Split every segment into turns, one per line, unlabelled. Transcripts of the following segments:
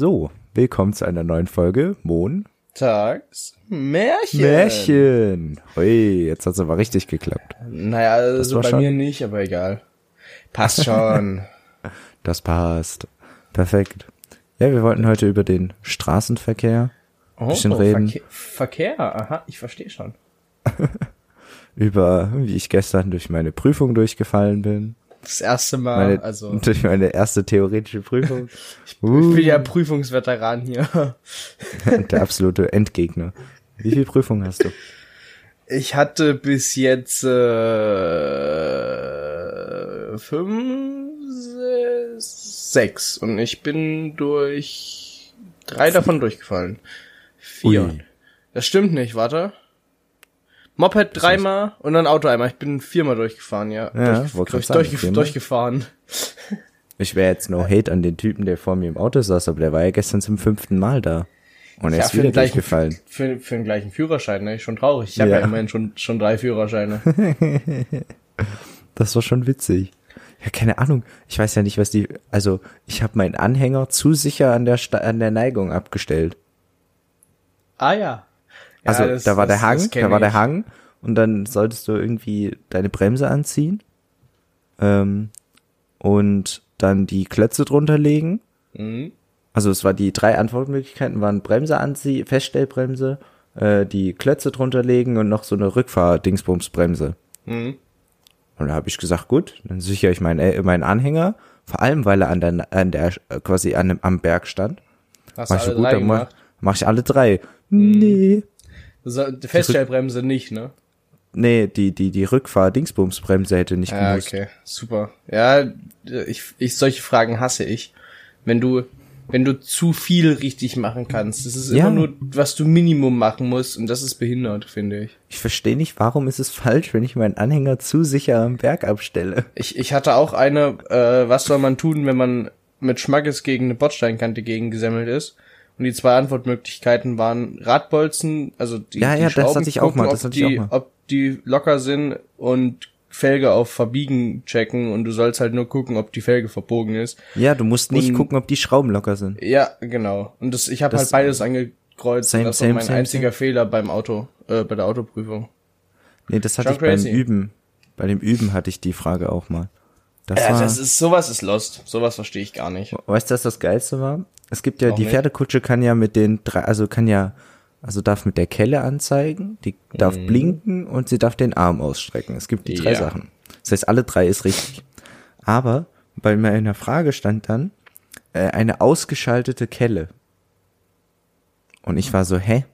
So, willkommen zu einer neuen Folge Mon.
Tags Märchen.
Märchen. Hui, jetzt hat's aber richtig geklappt.
Naja, also bei
schon-
mir nicht, aber egal. Passt schon.
Das passt. Perfekt. Ja, wir wollten heute über den Straßenverkehr,
Oh,
Bisschen reden.
Verkehr, Verkehr, aha, ich verstehe schon.
über wie ich gestern durch meine Prüfung durchgefallen bin.
Das erste Mal,
Meine,
also
durch meine erste theoretische Prüfung.
ich bin ja Prüfungsveteran hier.
Der absolute Endgegner. Wie viel Prüfung hast du?
Ich hatte bis jetzt äh, fünf, sechs, sechs und ich bin durch drei davon durchgefallen. Vier.
Ui.
Das stimmt nicht, warte. Moped dreimal und dann Auto einmal. Ich bin viermal durchgefahren, ja.
Ja,
durch, durch,
sagen,
durchgef durchgefahren.
Ich wäre jetzt no hate an den Typen, der vor mir im Auto saß, aber der war ja gestern zum fünften Mal da. Und er
Ja,
ist
für
wieder
den gleichen-
durchgefallen.
Für, für den gleichen Führerschein, ne? Schon traurig. Ich habe
Ja.
ja. immerhin schon, schon drei Führerscheine.
Das war schon witzig. Ja, keine Ahnung. Ich weiß ja nicht, was die. Also, ich habe meinen Anhänger zu sicher an der Sta an der Neigung abgestellt.
ah ja. Ja
Also,
das-
da war
das-
der Hang, da war der. Hang und dann solltest du irgendwie deine Bremse anziehen ähm, und dann die Klötze drunter legen.
Mhm.
Also es war die drei Antwortmöglichkeiten waren Bremse anziehen, Feststellbremse, äh, die Klötze drunter legen und noch so eine Rückfahr-Dingsbumsbremse.
Mhm.
Und da habe ich gesagt, gut, dann sichere ich meinen, äh, meinen Anhänger, vor allem weil er an der, an der äh, quasi an dem, am Berg stand.
Hast
Mach ich so gut,
drei
dann mach, mach ich alle drei. Nee.
So, die Feststellbremse nicht, ne?
Nee, die, die, die Rückfahr-Dingsbumsbremse hätte nicht
Ja,
gemusst.
okay, super. Ja, ich, ich solche Fragen hasse ich. Wenn du wenn du zu viel richtig machen kannst. Das ist
Ja.
immer nur, was du Minimum machen musst und das ist behindert, finde ich.
Ich verstehe nicht, warum ist es falsch, wenn ich meinen Anhänger zu sicher am Berg abstelle.
Ich, ich hatte auch eine, äh, was soll man tun, wenn man mit Schmackes gegen eine Bordsteinkante gegengesammelt ist? Und die zwei Antwortmöglichkeiten waren Radbolzen, also die,
Ja,
die
ja, das
Schrauben
hatte ich auch
gucken,
mal,
ob
das hatte ich
die,
auch mal.
ob die locker sind und Felge auf Verbiegen checken und du sollst halt nur gucken, ob die Felge verbogen ist.
Ja, du musst nicht
Und-
gucken, ob die Schrauben locker sind.
Ja, genau. Und das, ich habe
Das-
halt beides angekreuzt.
Same,
das war
same,
mein
same,
einziger Fehler beim Auto, äh, bei der Autoprüfung.
Nee, das hatte
Schon
ich beim
crazy.
Üben. Bei dem Üben hatte ich die Frage auch mal. Das
Ja,
war,
das ist sowas ist lost. Sowas verstehe ich gar nicht.
weißt du, was das Geilste war? Es gibt ja,
Auch
die
nicht.
Pferdekutsche kann ja mit den drei, also kann ja, also darf mit der Kelle anzeigen, die darf blinken und sie darf den Arm ausstrecken. Es gibt die drei
Mhm. Ja.
Sachen. Das heißt, alle drei ist richtig. Aber bei mir in der Frage stand dann äh, eine ausgeschaltete Kelle. Und ich war so, hä?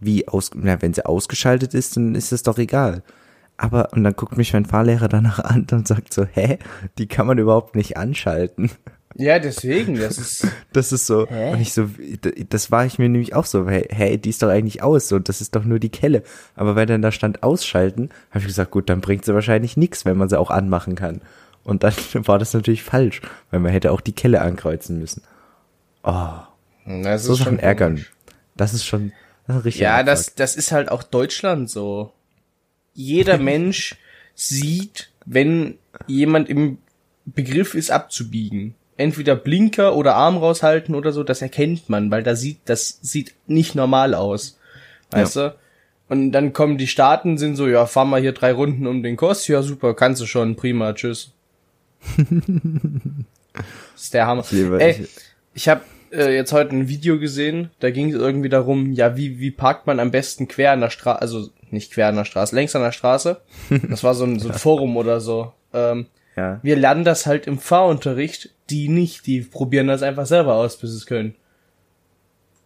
Wie aus, na, wenn sie ausgeschaltet ist, dann ist es doch egal. Aber, und dann guckt mich mein Fahrlehrer danach an und sagt so, hä? Die kann man überhaupt nicht anschalten.
Ja, deswegen, das ist.
Das ist so,
Hä?
und ich so, das war ich mir nämlich auch so, hey, hey, die ist doch eigentlich aus, so, das ist doch nur die Kelle. Aber weil dann da stand ausschalten, habe ich gesagt, gut, dann bringt sie wahrscheinlich nichts, wenn man sie auch anmachen kann. Und dann war das natürlich falsch, weil man hätte auch die Kelle ankreuzen müssen. Oh,
Das
so
ist
Sachen
schon
ärgern. Das ist schon, das ist richtig.
Ja, das, das ist halt auch Deutschland so. Jeder Mensch sieht, wenn jemand im Begriff ist, abzubiegen. Entweder Blinker oder Arm raushalten oder so, das erkennt man, weil da sieht, das sieht nicht normal aus. Weißt du? Und dann kommen die Staaten, sind so, ja, fahr mal hier drei Runden um den Kurs, ja super, kannst du schon, prima, tschüss. das ist der Hammer.
liebe-
Ey,
ich-
ich habe äh, jetzt heute ein Video gesehen, da ging es irgendwie darum, ja, wie, wie parkt man am besten quer an der Straße, also nicht quer an der Straße, längs an der Straße. Das war so ein, so ein Forum oder so. Ähm,
Ja.
wir lernen das halt im Fahrunterricht, die nicht, die probieren das einfach selber aus, bis sie es können.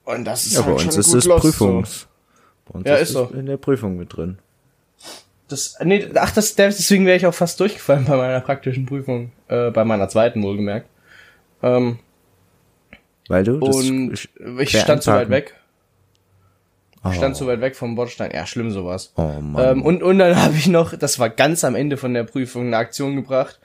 Und das ist
Ja, bei
halt
uns
schon
ist
gut
es
lost,
Prüfungs. Bei uns
Ja,
ist
ist so.
in der Prüfung mit drin.
So. Das, nee, ach, das, deswegen wäre ich auch fast durchgefallen bei meiner praktischen Prüfung, äh, bei meiner zweiten wohlgemerkt. Ähm,
Weil du
und ich stand zu weit weg.
Oh,
Stand zu weit weg vom Bordstein. Ja, schlimm sowas.
oh Mann.
Ähm, und, und dann habe ich noch, das war ganz am Ende von der Prüfung, eine Aktion gebracht.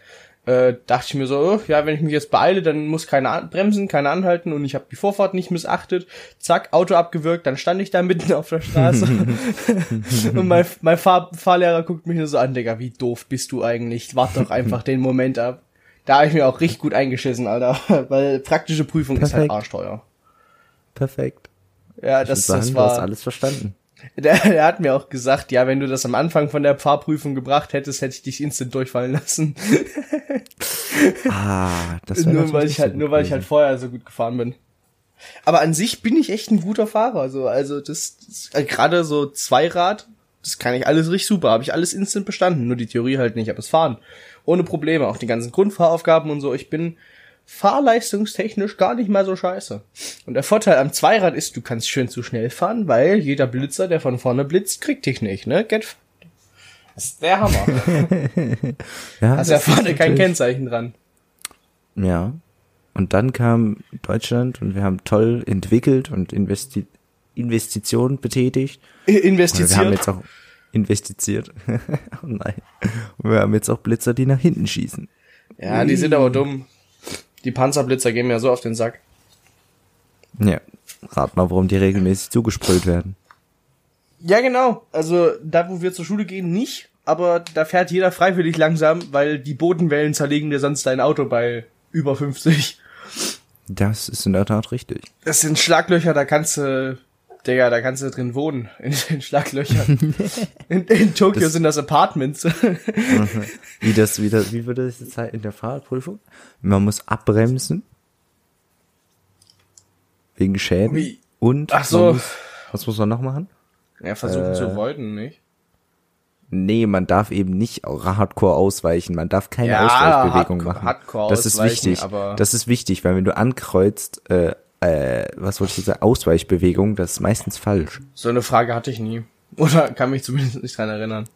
Äh, dachte ich mir so, oh, ja, wenn ich mich jetzt beeile, dann muss keiner bremsen, keiner anhalten und ich habe die Vorfahrt nicht missachtet. Zack, Auto abgewürgt, dann stand ich da mitten auf der Straße. und mein, mein Fahr Fahrlehrer guckt mich nur so an, Digga, wie doof bist du eigentlich? Wart doch einfach den Moment ab. Da habe ich mir auch richtig gut eingeschissen, Alter. Weil praktische Prüfung ist halt
Perfekt.
arschteuer.
Perfekt.
Ja,
Ich
das,
würd
das
sagen, du hast
war.
alles verstanden.
Der, der hat mir auch gesagt, ja, wenn du das am Anfang von der Fahrprüfung gebracht hättest, hätte ich dich instant durchfallen lassen.
Ah, das wäre
nur weil ich halt, nur weil ich halt vorher so gut gefahren bin. Aber an sich bin ich echt ein guter Fahrer. So, also das, das gerade so Zweirad, das kann ich alles richtig super. Habe ich alles instant bestanden. Nur die Theorie halt nicht, aber das Fahren ohne Probleme. Auch die ganzen Grundfahraufgaben und so. Ich bin fahrleistungstechnisch gar nicht mal so scheiße. Und der Vorteil am Zweirad ist, du kannst schön zu schnell fahren, weil jeder Blitzer, der von vorne blitzt, kriegt dich nicht, ne? Get das ist der Hammer.
ja,
Hast ja vorne kein Kennzeichen dran.
Ja. Und dann kam Deutschland und wir haben toll entwickelt und investi Investitionen betätigt. Und wir haben
Investiert.
jetzt auch investiert. oh nein. Und wir haben jetzt auch Blitzer, die nach hinten schießen.
Ja, die sind aber dumm. Die Panzerblitzer gehen mir so auf den Sack.
Ja. Rat mal, warum die regelmäßig zugesprüht werden.
Ja, genau. Also da, wo wir zur Schule gehen, nicht. Aber da fährt jeder freiwillig langsam, weil die Bodenwellen zerlegen dir sonst dein Auto bei über 50.
Das ist in der Tat richtig.
Das sind Schlaglöcher, da kannst du, Digga, da kannst du drin wohnen. In den Schlaglöchern. in, in Tokio
Das-
sind das Apartments.
Wie das wieder, wie würde das jetzt sein in der Fahrradprüfung? Man muss abbremsen. Wegen Schäden.
Wie?
Und
Ach so.
muss, was muss man noch machen?
ja, versuchen
Äh.
zu avoiden, nicht?
Nee, man darf eben nicht hardcore ausweichen. Man darf keine Ausweichbewegung
hardcore-
machen.
hardcore
das ist wichtig.
aber-
Das ist wichtig, weil wenn du ankreuzt, äh, äh, was wollte ich jetzt sagen, Ausweichbewegung, das ist meistens falsch.
So eine Frage hatte ich nie. Oder kann mich zumindest nicht dran erinnern.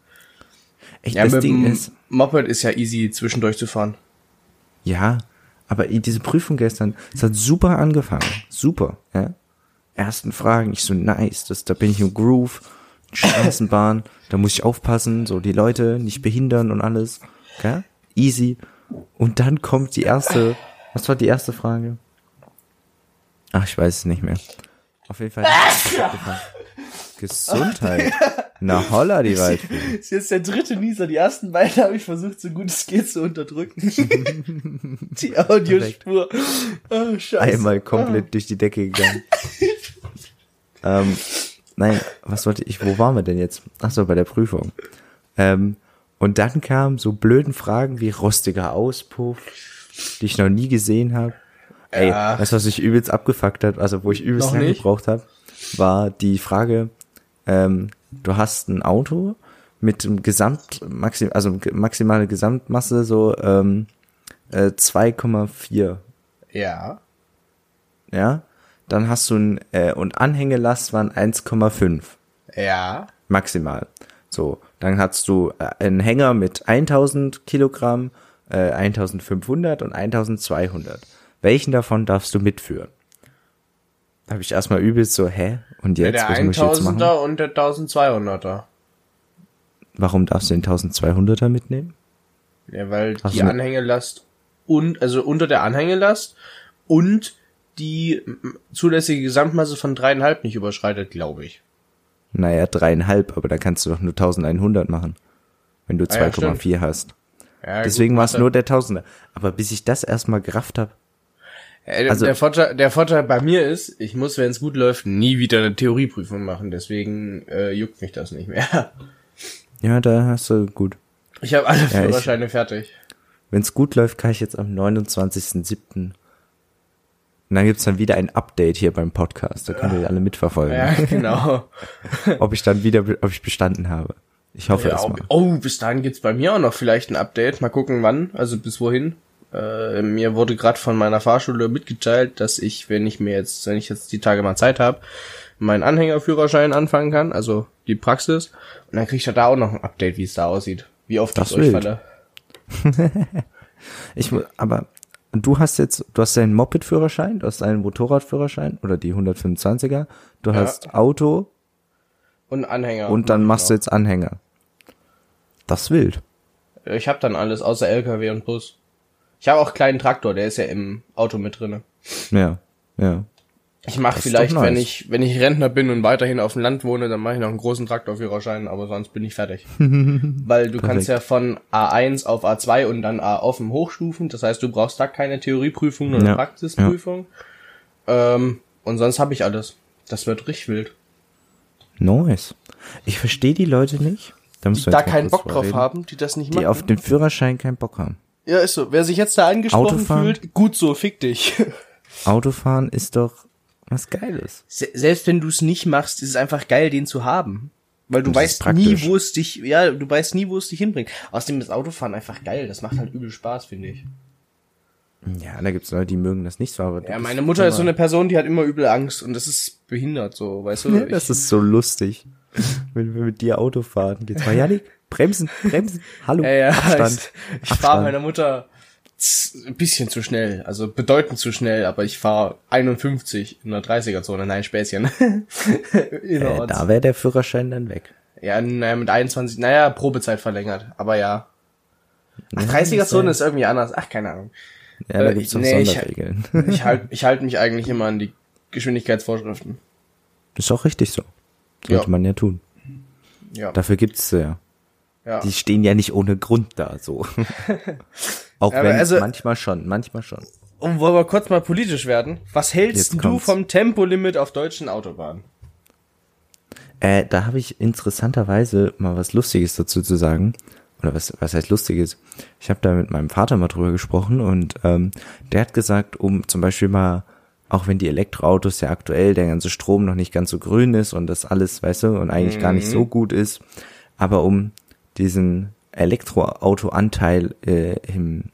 Echt,
Ja,
das
mit
Ding ist,
Moped ist ja easy zwischendurch zu fahren.
ja, aber diese Prüfung gestern, es hat super angefangen. Super, ja. Ersten Fragen, ich so, nice, das, da bin ich im Groove, Straßenbahn, da muss ich aufpassen, so die Leute nicht behindern und alles, okay? Easy. Und dann kommt die erste, was war die erste Frage? Ach, ich weiß es nicht mehr. Auf jeden Fall. Gesundheit. Na holla, die Waldfee.
Das ist jetzt der dritte Nieser. Die ersten beiden habe ich versucht, so gut es geht zu unterdrücken. die Audiospur. Oh, scheiße.
Einmal komplett durch die Decke gegangen. ähm, nein, was wollte ich, wo waren wir denn jetzt? Ach so, bei der Prüfung. Ähm, und dann kamen so blöden Fragen wie rostiger Auspuff, die ich noch nie gesehen habe. Ey,
Ja.
weißt du, was ich übelst abgefuckt hat, also wo ich übelst lange gebraucht habe, war die Frage, ähm, du hast ein Auto mit dem Gesamt, maxim, also maximale Gesamtmasse so ähm, äh, 2,4
Ja.
ja, dann hast du ein, äh, und Anhängelast waren 1,5
Ja.
maximal. So, dann hast du äh, einen Hänger mit 1000 Kilogramm, äh, 1500 und 1200. Welchen davon darfst du mitführen? Da habe ich erstmal übelst so, hä? Und jetzt,
der
was muss ich jetzt machen?
1000er und der 1200er.
Warum darfst du den 1200er mitnehmen?
Ja, weil
Ach
die. Anhängelast und, also unter der Anhängelast und die zulässige Gesamtmasse von dreieinhalb nicht überschreitet, glaube ich.
Naja, dreieinhalb, aber da kannst du doch nur 1100 machen. Wenn du
Ah ja,
2,4 hast.
Ja,
Deswegen war es
warte.
nur der Tausender. Aber bis ich das erstmal gerafft habe, Also-
der, Vorteil, der Vorteil bei mir ist, ich muss, wenn es gut läuft, nie wieder eine Theorieprüfung machen. Deswegen äh, juckt mich das nicht mehr.
ja, da hast du gut.
Ich habe alle
ich-
Führerscheine fertig.
Wenn es gut läuft, kann ich jetzt am 29.07. Und dann gibt's dann wieder ein Update hier beim Podcast. Da könnt ihr alle mitverfolgen,
Ja, genau.
ob ich dann wieder, ob ich bestanden habe. Ich hoffe
ja,
es
oh,
mal.
oh, bis dahin gibt's bei mir auch noch vielleicht ein Update. Mal gucken, wann. Also bis wohin. Äh, mir wurde gerade von meiner Fahrschule mitgeteilt, dass ich, wenn ich mir jetzt, wenn ich jetzt die Tage mal Zeit habe, meinen Anhängerführerschein anfangen kann, also die Praxis. Und dann krieg ich da auch noch ein Update, wie es da aussieht. Wie oft
Das
ich durchfalle.
Ich, aber du hast jetzt, du hast deinen Moped-Führerschein, du hast einen Motorradführerschein oder die 125er, du hast Auto
Und Anhänger.
und dann machst du jetzt Anhänger. Das ist wild.
Ich habe dann alles außer LKW und Bus. Ich habe auch einen kleinen Traktor, der ist ja im Auto mit drinne.
Ja, ja.
Ich mache vielleicht,
nice.
wenn ich, wenn ich Rentner bin und weiterhin auf dem Land wohne, dann mache ich noch einen großen Traktorführerschein, aber sonst bin ich fertig. Weil du kannst ja von A1 auf A2 und dann A offen hochstufen. Das heißt, du brauchst da keine Theorieprüfung, nur eine
Ja.
Praxisprüfung. Ähm, und sonst habe ich alles. Das wird richtig wild.
Nice. Ich verstehe die Leute nicht. Da,
Die da keinen Bock drauf
reden,
haben, die das nicht
Die
machen.
auf den Führerschein keinen Bock haben.
Ja, ist so. Wer sich jetzt da angesprochen
Autofahren?
fühlt, gut so, fick dich.
Autofahren ist doch was Geiles.
Se selbst wenn du es nicht machst, ist es einfach geil, den zu haben. Weil du weißt nie, wo es dich, ja, du weißt nie, wo es dich hinbringt. Außerdem ist Autofahren einfach geil. Das macht halt übel Spaß, finde ich.
Ja, da gibt's Leute, die mögen das nicht so, aber
Ja, meine Mutter ist so eine Person, die hat immer übel Angst und das ist behindert, so, weißt du?
Ja, das ist so lustig. Wenn wir mit dir Auto fahren, geht's mal, Janik, bremsen, bremsen, hallo,
ja, ja,
Abstand.
ich, ich fahre meiner Mutter ein bisschen zu schnell, also bedeutend zu schnell, aber ich fahre 51 in der 30er-Zone, nein, Späßchen.
äh, da wäre der Führerschein dann weg.
Ja, naja, mit 21, naja, Probezeit verlängert, aber ja. Ach,
Ja,
30er-Zone
das
ist irgendwie anders, ach, keine Ahnung.
Ja, da
Äh,
gibt's noch
nee, ich-
Sonderregeln.
Ich halte ich halt mich eigentlich immer an die Geschwindigkeitsvorschriften.
ist auch richtig so. Sollte
Ja.
man ja tun.
Ja.
Dafür gibt's ja.
Ja.
Die stehen ja nicht ohne Grund da, so. auch
Aber
wenn,
also-
manchmal schon, manchmal schon.
Und wollen wir kurz mal politisch werden? Was hältst
Jetzt
du
kommt's.
vom Tempolimit auf deutschen Autobahnen?
Äh, da habe ich interessanterweise mal was Lustiges dazu zu sagen. Oder was, was heißt Lustiges? Ich habe da mit meinem Vater mal drüber gesprochen und ähm, der hat gesagt, um zum Beispiel mal, auch wenn die Elektroautos ja aktuell der ganze Strom noch nicht ganz so grün ist und das alles, weißt du, und eigentlich gar nicht so gut ist, aber um diesen Elektroauto-Anteil äh, im,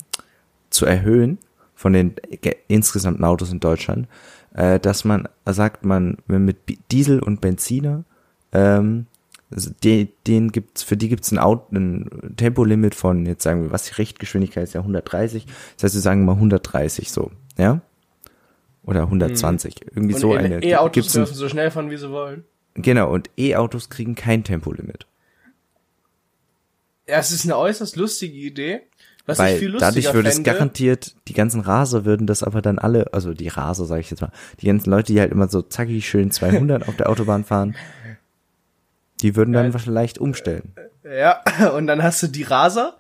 zu erhöhen von den ge- insgesamten Autos in Deutschland, äh, dass man sagt, man mit Diesel und Benziner ähm, die, den gibt's, für die gibt's ein, Auto, ein Tempolimit von, jetzt sagen wir, was die Richtgeschwindigkeit ist ja 130, das heißt, wir sagen mal 130 so, ja? Oder 120, irgendwie
Und
so
E-
eine.
E-Autos dürfen so schnell fahren, wie sie wollen.
genau, und E-Autos kriegen kein Tempolimit.
Ja, es ist eine äußerst lustige Idee. Was ich
Weil
viel lustiger
dadurch würde es garantiert, die ganzen Raser würden das aber dann alle, also die Raser sage ich jetzt mal, die ganzen Leute, die halt immer so zackig schön 200 auf der Autobahn fahren, die würden dann
Ja.
vielleicht umstellen.
Ja, und dann hast du die Raser,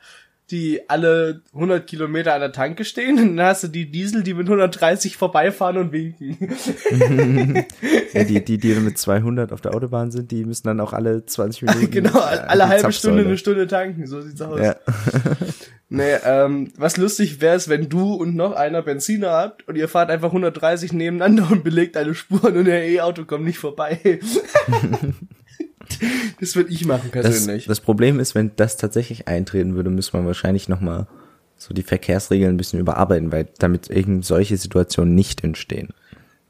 die alle 100 Kilometer an der Tanke stehen. Und dann hast du die Diesel, die mit 130 vorbeifahren und winken.
Ja, die, die, die mit 200 auf der Autobahn sind, die müssen dann auch alle 20 Minuten.
genau, alle halbe Stunde
Zapfsäule.
eine Stunde tanken. So sieht's aus.
Ja.
Nee, ähm, was lustig wäre es, wenn du und noch einer Benziner habt und ihr fahrt einfach 130 nebeneinander und belegt alle Spuren und der E-Auto kommt nicht vorbei. das würde ich machen
Das,
persönlich.
das Problem ist, wenn das tatsächlich eintreten würde, müsste man wahrscheinlich nochmal so die Verkehrsregeln ein bisschen überarbeiten, weil damit eben solche Situationen nicht entstehen.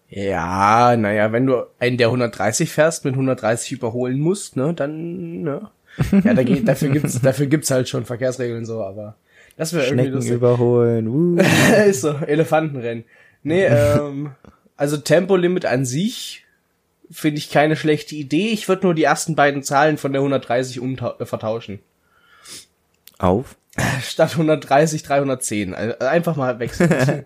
ja, naja, wenn du einen der 130 fährst, mit 130 überholen musst, ne, dann, ne. Ja, da geht, dafür gibt's, dafür gibt's halt schon Verkehrsregeln so, aber das wäre irgendwie lustig.
überholen. Uh.
ist so, Elefantenrennen. Nee, ähm, also Tempolimit an sich finde ich keine schlechte Idee. Ich würde nur die ersten beiden Zahlen von der 130 umtau- äh, vertauschen.
Auf.
Statt 130 310. Also einfach mal wechseln.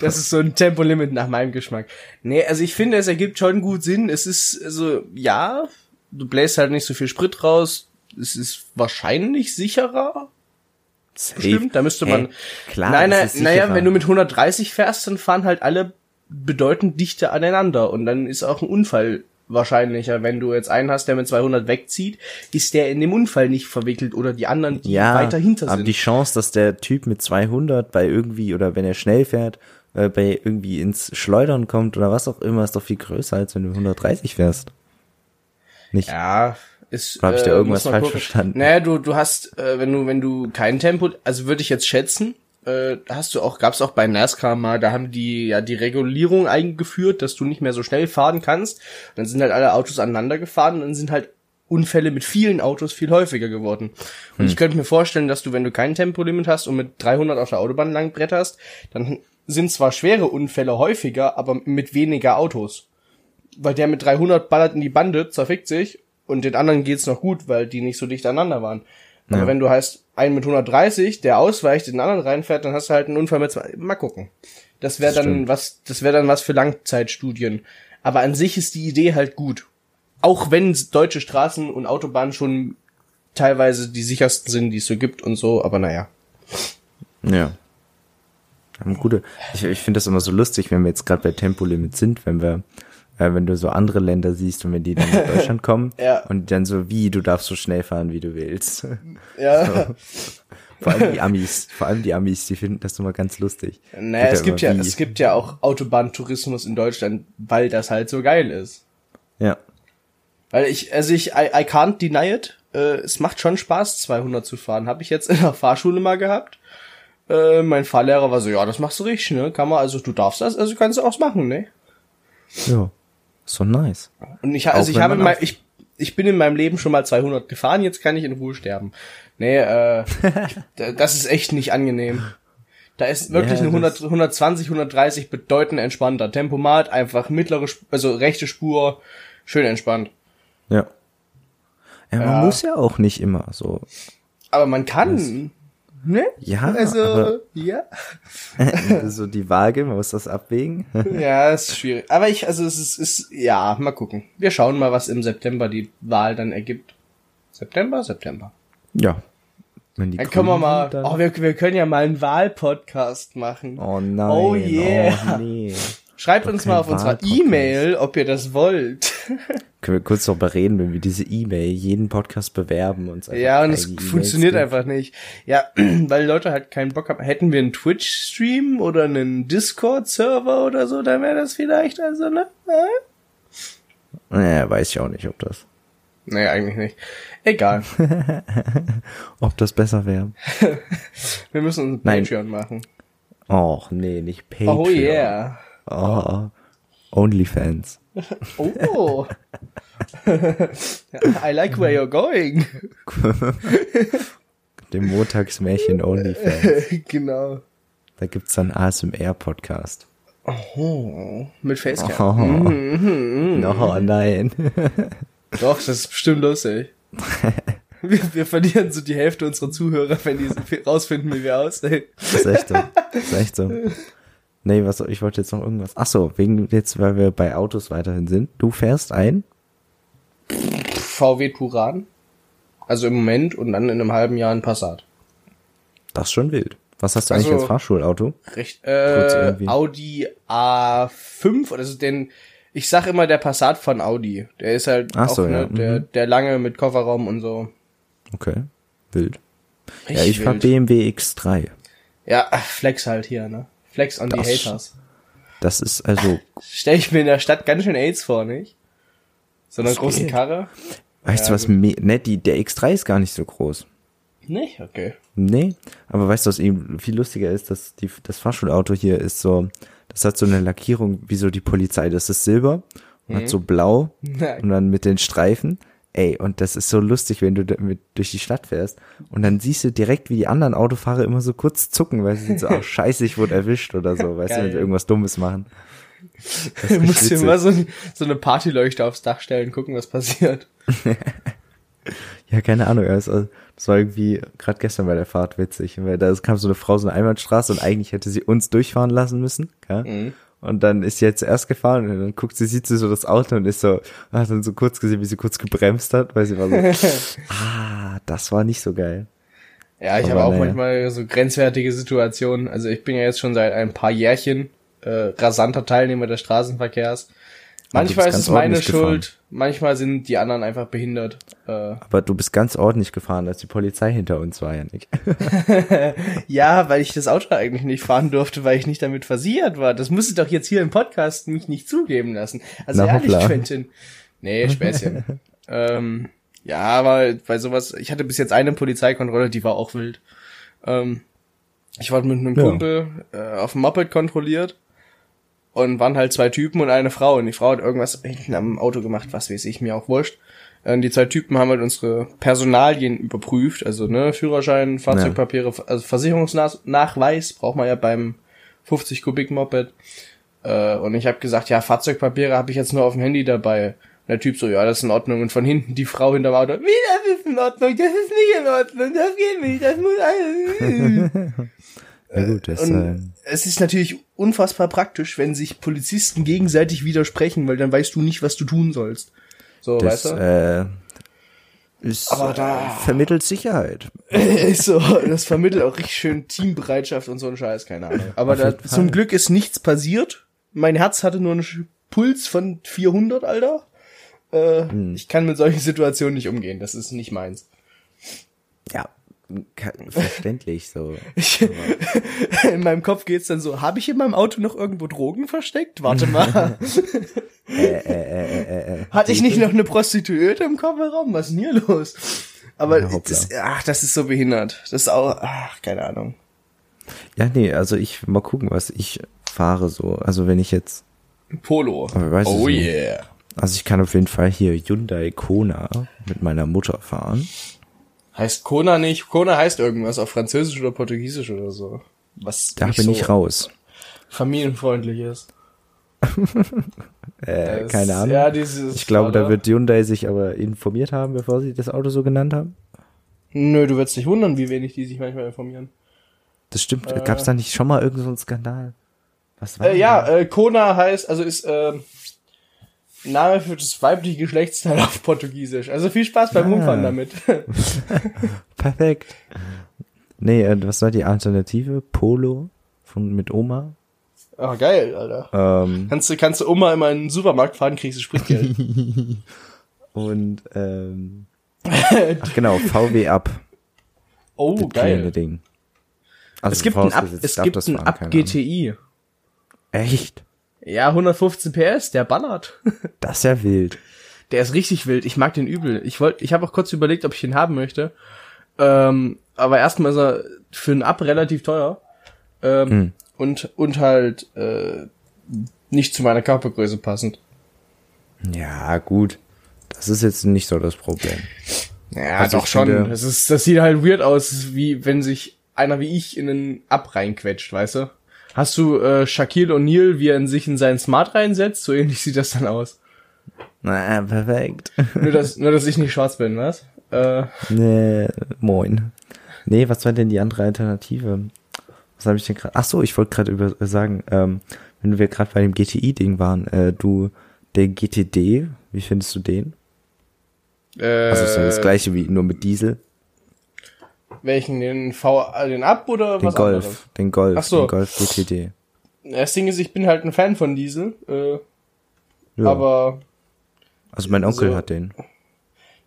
das ist so ein Tempolimit nach meinem Geschmack. Nee, also ich finde, es ergibt schon gut Sinn. Es ist, also, ja, du bläst halt nicht so viel Sprit raus. Es ist wahrscheinlich sicherer. Stimmt, da müsste man.
Hey, klar,
nein,
ist
naja, wenn du mit 130 fährst, dann fahren halt alle bedeutend dichter aneinander und dann ist auch ein Unfall wahrscheinlicher. Wenn du jetzt einen hast, der mit 200 wegzieht, ist der in dem Unfall nicht verwickelt oder die anderen, die
ja,
weiter hinter
aber
sind.
die Chance, dass der Typ mit 200 bei irgendwie oder wenn er schnell fährt, äh, bei irgendwie ins Schleudern kommt oder was auch immer, ist doch viel größer, als wenn du 130 fährst. Nicht?
ja, ist.
Oder hab ich da irgendwas
muss man
falsch verstanden?
Naja, du, du hast, äh, wenn du, wenn du kein Tempo, also würde ich jetzt schätzen, äh, hast du auch, gab's auch bei NASCAR mal, da haben die ja die Regulierung eingeführt, dass du nicht mehr so schnell fahren kannst. Dann sind halt alle Autos aneinander gefahren und dann sind halt Unfälle mit vielen Autos viel häufiger geworden. Und
Hm.
ich könnte mir vorstellen, dass du, wenn du kein Tempolimit hast und mit 300 auf der Autobahn lang bretterst, dann sind zwar schwere Unfälle häufiger, aber mit weniger Autos. Weil der mit 300 ballert in die Bande, zerfickt sich und den anderen geht's noch gut, weil die nicht so dicht aneinander waren. Aber
Ja.
wenn du heißt, einen mit 130, der ausweicht, in den anderen reinfährt, dann hast du halt einen Unfall mit zwei. Mal gucken. Das wäre dann
stimmt.
was, das wäre dann was für Langzeitstudien. Aber an sich ist die Idee halt gut. Auch wenn deutsche Straßen und Autobahnen schon teilweise die sichersten sind, die es so gibt und so, aber naja.
Ja. Gute. Ich, ich finde das immer so lustig, wenn wir jetzt gerade bei Tempolimit sind, wenn wir, äh, wenn du so andere Länder siehst und wenn die dann nach Deutschland kommen
Ja.
und dann so, wie, du darfst so schnell fahren, wie du willst.
Ja.
Vor allem die Amis, vor allem die Amis, die finden das immer ganz lustig.
Naja, es gibt ja,
wie.
es gibt ja auch Autobahntourismus in Deutschland, weil das halt so geil ist.
Ja.
Weil ich, also ich, I, I can't deny it. Äh, es macht schon Spaß, 200 zu fahren. Habe ich jetzt in der Fahrschule mal gehabt. Äh, mein Fahrlehrer war so, ja, das machst du richtig, ne? Kann man, also du darfst das, also kannst du auch machen, ne?
Ja. Doch nice.
Und ich, also
Auch
ich habe,
auf-
ich, ich bin in meinem Leben schon mal 200 gefahren, jetzt kann ich in Ruhe sterben. Nee, äh, ich, das ist echt nicht angenehm. Da ist wirklich
Ja,
eine
das-
100, 120, 130 bedeutend entspannter. Tempomat, einfach mittlere, also rechte Spur, schön entspannt.
Ja. Ja, man
Ja.
muss ja auch nicht immer so.
Aber man kann, ne?
Ja,
Also,
aber-
ja.
so die Waage, man muss das abwägen.
Ja, ist schwierig. Aber ich, also es ist, ist, ja, mal gucken. Wir schauen mal, was im September die Wahl dann ergibt. September? September.
Ja. Wenn die
Dann können wir mal,
dann-
oh, wir, wir können ja mal einen Wahlpodcast machen.
Oh nein.
Oh yeah.
Oh nee.
Schreibt
doch
uns mal auf unserer. E-Mail, ob ihr das wollt.
Können wir kurz darüber reden, wenn wir diese E-Mail jeden Podcast bewerben und einfach
ja, und es
E-Mails
funktioniert
geben?
einfach nicht. Ja, weil Leute halt keinen Bock haben. Hätten wir einen Twitch-Stream oder einen Discord-Server oder so, dann wäre das vielleicht, also, ne?
Naja, weiß ich auch nicht, ob das,
Nee, eigentlich nicht. Egal.
ob das besser wäre.
Wir müssen uns
Nein.
Patreon machen.
Och, nee, nicht Patreon.
Oh yeah.
Oh, Onlyfans.
Oh. I like where you're going.
Dem Montagsmärchen Onlyfans.
genau.
Da gibt's dann ASMR-Podcast.
Oh, mit Facecam.
Oh,
Mhm.
oh nein.
Doch, das ist bestimmt lustig. Wir, wir verlieren so die Hälfte unserer Zuhörer, wenn die rausfinden, wie wir aussehen.
Das ist echt so. Das ist echt so. Nee, was, ich wollte jetzt noch irgendwas. Ach so, wegen jetzt, weil wir bei Autos weiterhin sind. Du fährst ein?
VW Turan. Also im Moment und dann in einem halben Jahr ein Passat.
Das ist schon wild. Was hast du eigentlich
Also-
als Fahrschulauto?
Recht, äh. Audi A5 oder so den, ich sag immer der Passat von Audi. Der ist halt
Ach
auch,
so,
ne,
ja,
der,
mhm.
der lange mit Kofferraum und so.
Okay. Wild. ja,
Richtig
ich fahr
wild.
BMW X3.
Ja, Flex halt hier, ne? Flex on
Das-
die Haters.
Das ist also,
Stell ich mir in der Stadt ganz schön AIDS vor, nicht? So einer großen
geht.
Karre?
weißt
Ja,
du was, me- ne, die, der X3 ist gar nicht so groß.
Nicht? Okay.
Nee, aber weißt du, was eben viel lustiger ist, dass die, das Fahrschulauto hier ist so, das hat so eine Lackierung wie so die Polizei. Das ist Silber und hat so blau und dann mit den Streifen. Ey, und das ist so lustig, wenn du damit durch die Stadt fährst und dann siehst du direkt, wie die anderen Autofahrer immer so kurz zucken, weil sie sind so, ach scheiße, ich wurde erwischt oder so, weißt du, wenn
Geil.
sie irgendwas Dummes machen.
Du musst dir mal so, ein, so eine Partyleuchte aufs Dach stellen, gucken, was passiert.
Ja, keine Ahnung. Also, das war irgendwie gerade gestern bei der Fahrt witzig. Weil da kam so eine Frau so eine Einbahnstraße und eigentlich hätte sie uns durchfahren lassen müssen. Ja?
Mhm.
Und dann ist sie jetzt zuerst gefahren und dann guckt sie, sieht sie so das Auto und ist so, hat dann so kurz gesehen, wie sie kurz gebremst hat, weil sie war so, ah, das war nicht so geil.
Ja, ich habe auch
naja.
manchmal so grenzwertige Situationen. Also ich bin ja jetzt schon seit ein paar Jährchen äh, rasanter Teilnehmer des Straßenverkehrs.
Du
Manchmal ist es meine Schuld, manchmal sind die anderen einfach behindert. Äh,
Aber du bist ganz ordentlich gefahren, als die Polizei hinter uns war, Janik.
ja, weil ich das Auto eigentlich nicht fahren durfte, weil ich nicht damit versichert war. Das muss ich doch jetzt hier im Podcast mich nicht zugeben lassen. Also
Na,
ehrlich,
hoppla.
Quentin. Nee, Späßchen. ähm, ja, aber bei sowas, ich hatte bis jetzt eine Polizeikontrolle, die war auch wild. Ähm, ich wurde mit einem
Ja.
Kumpel äh, auf dem Moped kontrolliert und waren halt zwei Typen und eine Frau. Und die Frau hat irgendwas hinten am Auto gemacht, was weiß ich, mir auch wurscht. Äh, Die zwei Typen haben halt unsere Personalien überprüft, also ne, Führerschein, Fahrzeugpapiere, also Versicherungsnachweis braucht man ja beim 50 Kubik Moped. Äh, und ich habe gesagt, ja, Fahrzeugpapiere habe ich jetzt nur auf dem Handy dabei. der Typ so, ja, das ist in Ordnung. Und von hinten die Frau hinterm Auto, wie, das ist in Ordnung, das ist nicht in Ordnung, das geht nicht, das muss alles.
Ja gut, das,
Und
äh,
es ist natürlich unfassbar praktisch, wenn sich Polizisten gegenseitig widersprechen, weil dann weißt du nicht, was du tun sollst. So,
das
weißt du?
äh, ist,
Aber da-
äh, vermittelt Sicherheit.
so, das vermittelt auch richtig schön Teambereitschaft und so ein Scheiß, keine Ahnung. Aber da, zum. Glück ist nichts passiert. Mein Herz hatte nur einen Puls von 400, Alter. Äh,
Hm.
Ich kann mit solchen Situationen nicht umgehen, das ist nicht meins.
Ja, verständlich so.
Ich, in meinem Kopf geht's dann so, habe ich in meinem Auto noch irgendwo Drogen versteckt? Warte mal.
äh, äh, äh, äh, äh.
Hatte ich nicht noch eine Prostituierte im Kofferraum? Was ist denn hier los? Aber
Ja,
das, ach, das ist so behindert. Das ist auch, ach, keine Ahnung.
Ja, nee, also ich mal gucken, was ich fahre so. Also wenn ich jetzt,
Polo. Oh yeah.
also ich kann auf jeden Fall hier Hyundai Kona mit meiner Mutter fahren.
Heißt Kona nicht? Kona heißt irgendwas auf Französisch oder Portugiesisch oder so. Was
Da
nicht
bin
so
ich raus.
familienfreundlich ist.
Äh,
Das-
keine Ahnung.
Ja, dieses
ich glaube, da wird Hyundai sich aber informiert haben, bevor sie das Auto so genannt haben.
Nö, du wirst dich wundern, wie wenig die sich manchmal informieren.
Das stimmt. Gab's da nicht schon mal irgendeinen so einen Skandal? Was war
Äh, ja, äh, Kona heißt, also ist ähm, Name für das weibliche Geschlechtsteil auf Portugiesisch. Also viel Spaß beim
Ah.
Umfahren damit.
Perfekt. Nee, äh, was war die Alternative? Polo von mit Oma.
Ah, geil, Alter.
Ähm,
Kannst du, kannst du Oma immer in den Supermarkt fahren, kriegst du Spritgeld.
und ähm, ach genau, VW Up.
oh,
das
geil.
Ding. Also
Es gibt ein
vorausgesetzt,
es gibt ein
Ahnung.
GTI.
Echt?
Ja, 115 PS, der ballert.
Das ist ja wild.
Der ist richtig wild. Ich mag den übel. Ich wollte, ich habe auch kurz überlegt, ob ich ihn haben möchte. Ähm, aber erstmal ist er für einen Up relativ teuer. Ähm,
Hm.
und, und halt äh, nicht zu meiner Körpergröße passend.
Ja, gut. Das ist jetzt nicht so das Problem.
Ja,
Also
doch schon.
finde-
das ist, das sieht halt weird aus, wie wenn sich einer wie ich in einen Up reinquetscht, weißt du? Hast du äh, Shaquille O'Neal, wie er in sich in seinen Smart reinsetzt? So ähnlich sieht das dann aus.
Na, perfekt.
Nur dass, nur, dass ich nicht schwarz bin, was? Äh,
nee, moin. Nee, was war denn die andere Alternative? Was habe ich denn gerade? Ach so, ich wollte gerade über sagen, ähm, wenn wir gerade bei dem GTI-Ding waren, äh, du, der GTD, wie findest du den?
äh,
Also ist ja das gleiche wie nur mit Diesel.
Welchen? Den V, äh, den Up oder
Den
was
Golf,
anderes?
den Golf,
Ach so.
den Golf GTD.
Das Ding ist, ich bin halt ein Fan von Diesel, äh,
Ja.
aber
also mein Onkel
so-
hat den.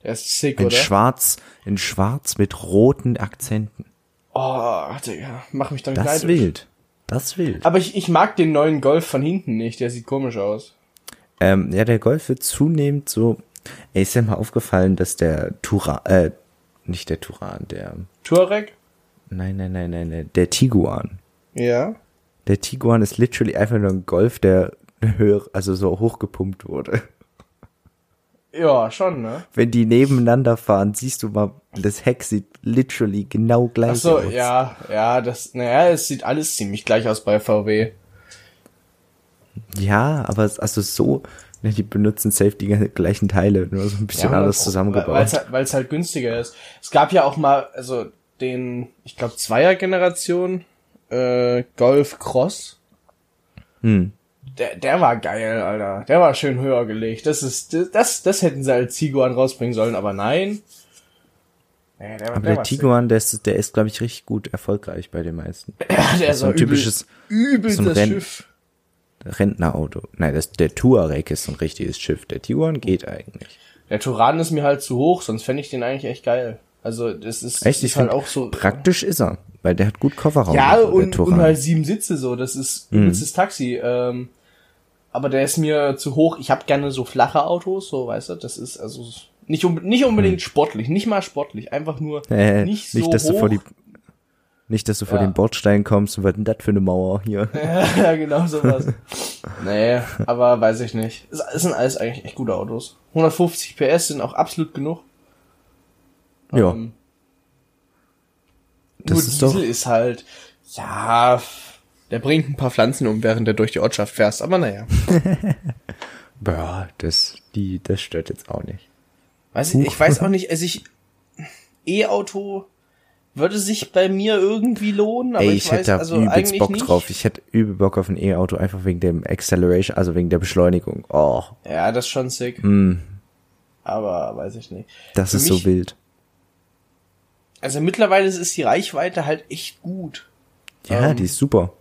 der ist sick,
In
oder?
schwarz, in schwarz mit roten Akzenten.
oh, Digga, mach mich dann
Das ist
neidisch.
wild. Das ist wild.
Aber ich, ich mag den neuen Golf von hinten nicht, der sieht komisch aus.
Ähm, ja, der Golf wird zunehmend so. Ey, ist dir mal aufgefallen, dass der Turan, äh, nicht der Turan, der,
Touareg?
nein, nein, nein, nein, nein, der Tiguan.
Ja.
Der Tiguan ist literally einfach nur ein Golf, der höher, also so hochgepumpt wurde.
Ja, schon, ne?
Wenn die nebeneinander fahren, siehst du mal, das Heck sieht literally genau gleich
Ach so,
aus.
ja, ja, das, naja, es sieht alles ziemlich gleich aus bei VW.
Ja, aber es, also so, die benutzen safe die gleichen Teile, nur so ein bisschen
Ja,
anders
Weil
zusammengebaut.
es halt, weil's halt günstiger ist. Es gab ja auch mal, also den, ich glaube, Zweier-Generation äh, Golf Cross.
Hm.
Der, der war geil, Alter. Der war schön höher gelegt. Das ist, das, das hätten sie als Tiguan rausbringen sollen, aber nein. Nee, der,
Aber der
war
Tiguan, der ist, der ist, glaube ich, richtig gut erfolgreich bei den meisten.
Ja, der ist
so ein
übel,
typisches-
übel
so ein
das
Renn-
Schiff.
Rentnerauto. Nein, das, der Touareg ist ein richtiges Schiff. Der Tiguan geht eigentlich.
Der Turan ist mir halt zu hoch, sonst fände ich den eigentlich echt geil. Also das ist,
Echt?
ist
Ich
halt
find,
auch so.
praktisch ist er, weil der hat gut Kofferraum.
Ja,
der
und, und halt sieben Sitze so, das ist
Mhm.
übelstes Taxi. Ähm, aber der ist mir zu hoch. Ich habe gerne so flache Autos, so weißt du, das ist also nicht, nicht unbedingt sportlich, nicht mal sportlich, einfach nur
Mhm. Äh,
nicht so
nicht, dass
hoch.
du vor die, nicht, dass du vor
Ja.
den Bordstein kommst und was denn das für eine Mauer hier?
ja, genau sowas. nee, aber weiß ich nicht. Es, es sind alles eigentlich echt gute Autos. 150 PS sind auch absolut genug.
Ja.
Ähm,
Das
nur
ist
Diesel
doch-
ist halt, ja, der bringt ein paar Pflanzen um, während der durch die Ortschaft fährst, aber naja.
Ja, das, die, das stört jetzt auch nicht.
Weiß ich, ich weiß auch nicht, also ich, E-Auto würde sich bei mir irgendwie lohnen, aber
Ey,
ich,
ich,
weiß
hätte da
also
übelst Bock
nicht.
drauf. Ich hätte übel Bock auf ein E-Auto, einfach wegen dem Acceleration, also wegen der Beschleunigung. Oh,
Ja, das ist schon sick.
mm,
Aber weiß ich nicht.
das
Für
ist
mich-
so wild.
Also mittlerweile ist die Reichweite halt echt gut.
Ja,
ähm,
die ist super.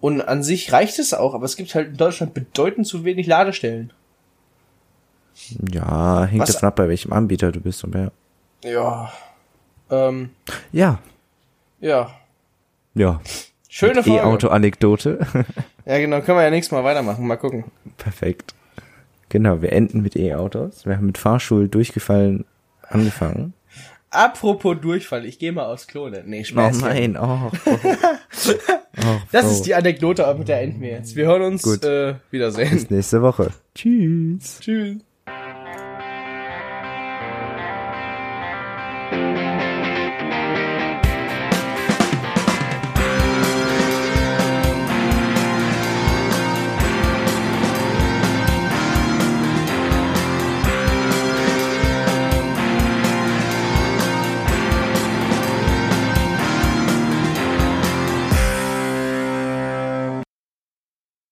Und an sich reicht es auch, aber es gibt halt in Deutschland bedeutend zu wenig Ladestellen.
Ja, hängt
Was-
davon ab, bei welchem Anbieter du bist. Aber ja.
Ja. Ähm,
Ja,
ja.
ja.
Schöne Folge.
E-Auto-Anekdote.
Ja, genau, können wir ja nächstes Mal weitermachen. Mal gucken.
Perfekt. Genau, wir enden mit E-Autos. Wir haben mit Fahrschul durchgefallen angefangen.
Apropos Durchfall, ich gehe mal aufs Klo. ne? Nee,
Oh
Spaß.
nein, oh. oh. oh
Das
oh.
ist die Anekdote, aber mit der enden wir jetzt. Wir hören uns
Gut.
äh, wiedersehen.
Bis nächste Woche. Tschüss.
Tschüss.